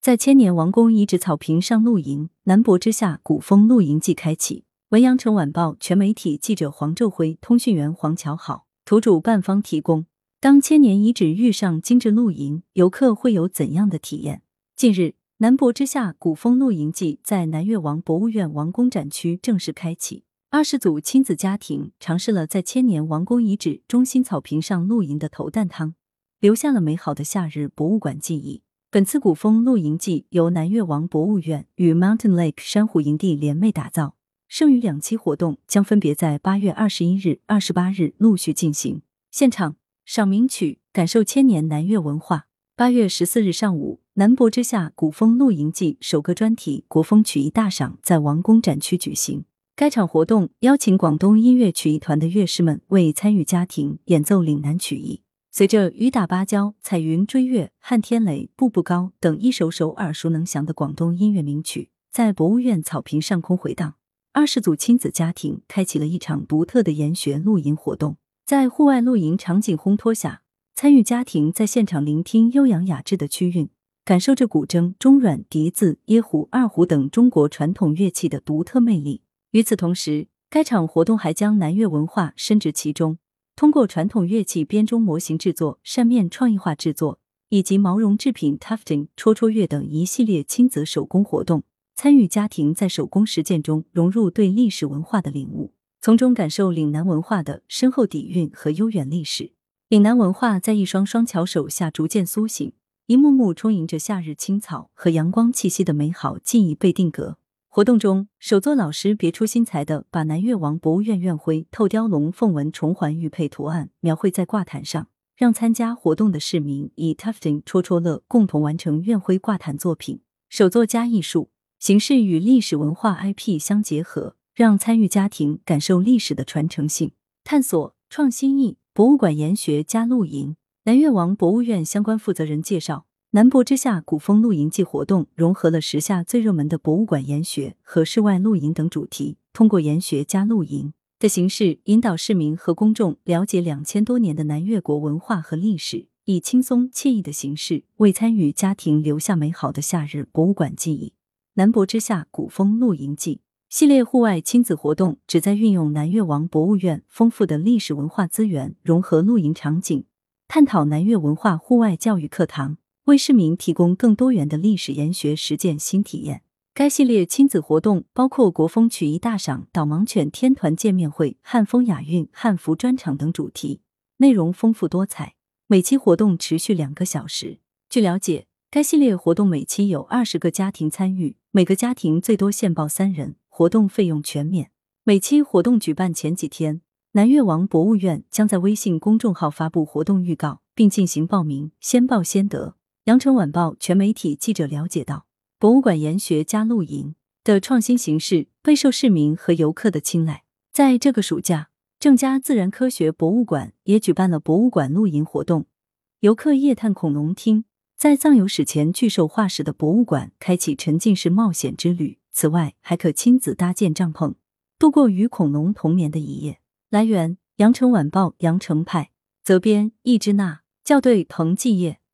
在千年王宫遗址草坪上露营，南博之下古风露营季开启。文阳城晚报全媒体记者黄昼辉，通讯员黄乔好，图主办方提供。当千年遗址遇上精致露营，游客会有怎样的体验？近日，南博之下古风露营季在南越王博物院王宫展区正式开启。二十组亲子家庭尝试了在千年王宫遗址中心草坪上露营的头啖汤，留下了美好的夏日博物馆记忆。本次古风露营季由南越王博物院与 Mountain Lake 珊瑚营地联袂打造，剩余两期活动将分别在八月二十一日、二十八日陆续进行。现场赏名曲，感受千年南越文化。八月十四日上午，南博之下古风露营季首个专题国风曲艺大赏在王宫展区举行。该场活动邀请广东音乐曲艺团的乐师们为参与家庭演奏岭南曲艺。随着雨打芭蕉、彩云追月、撼天雷、步步高等一首首耳熟能详的广东音乐名曲，在博物院草坪上空回荡，二十组亲子家庭开启了一场独特的研学露营活动。在户外露营场景烘托下，参与家庭在现场聆听悠扬雅致的曲韵，感受着古筝、中阮、笛子、椰胡、二胡等中国传统乐器的独特魅力。与此同时，该场活动还将南粤文化深植其中。通过传统乐器编钟模型制作、扇面创意化制作以及毛绒制品 tufting、戳戳乐等一系列亲子手工活动，参与家庭在手工实践中融入对历史文化的领悟，从中感受岭南文化的深厚底蕴和悠远历史。岭南文化在一双双巧手下逐渐苏醒，一幕幕充盈着夏日青草和阳光气息的美好记忆被定格。活动中，手作老师别出心裁的把南越王博物院院徽透雕龙凤纹重环玉佩图案描绘在挂毯上，让参加活动的市民以 tufting 戳戳乐共同完成院徽挂毯作品。手作加艺术形式与历史文化 IP 相结合，让参与家庭感受历史的传承性、探索创新意。博物馆研学加露营，南越王博物院相关负责人介绍。南博之下古风露营季活动融合了时下最热门的博物馆研学和室外露营等主题，通过研学加露营的形式，引导市民和公众了解两千多年的南越国文化和历史，以轻松惬意的形式为参与家庭留下美好的夏日博物馆记忆。南博之下古风露营季系列户外亲子活动旨在运用南越王博物院丰富的历史文化资源，融合露营场景，探讨南越文化户外教育课堂。为市民提供更多元的历史研学实践新体验。该系列亲子活动包括国风曲艺大赏、导盲犬天团见面会、汉风雅韵、汉服专场等主题，内容丰富多彩。每期活动持续两个小时。据了解，该系列活动每期有二十个家庭参与，每个家庭最多限报三人，活动费用全免。每期活动举办前几天，南越王博物院将在微信公众号发布活动预告，并进行报名，先报先得。羊城晚报全媒体记者了解到，博物馆研学加露营的创新形式备受市民和游客的青睐。在这个暑假，郑家自然科学博物馆也举办了博物馆露营活动，游客夜探恐龙厅，在藏有史前巨兽化石的博物馆开启沉浸式冒险之旅。此外，还可亲子搭建帐篷，度过与恐龙同眠的一夜。来源：羊城晚报羊城派，责编：易之娜，校对：彭继业。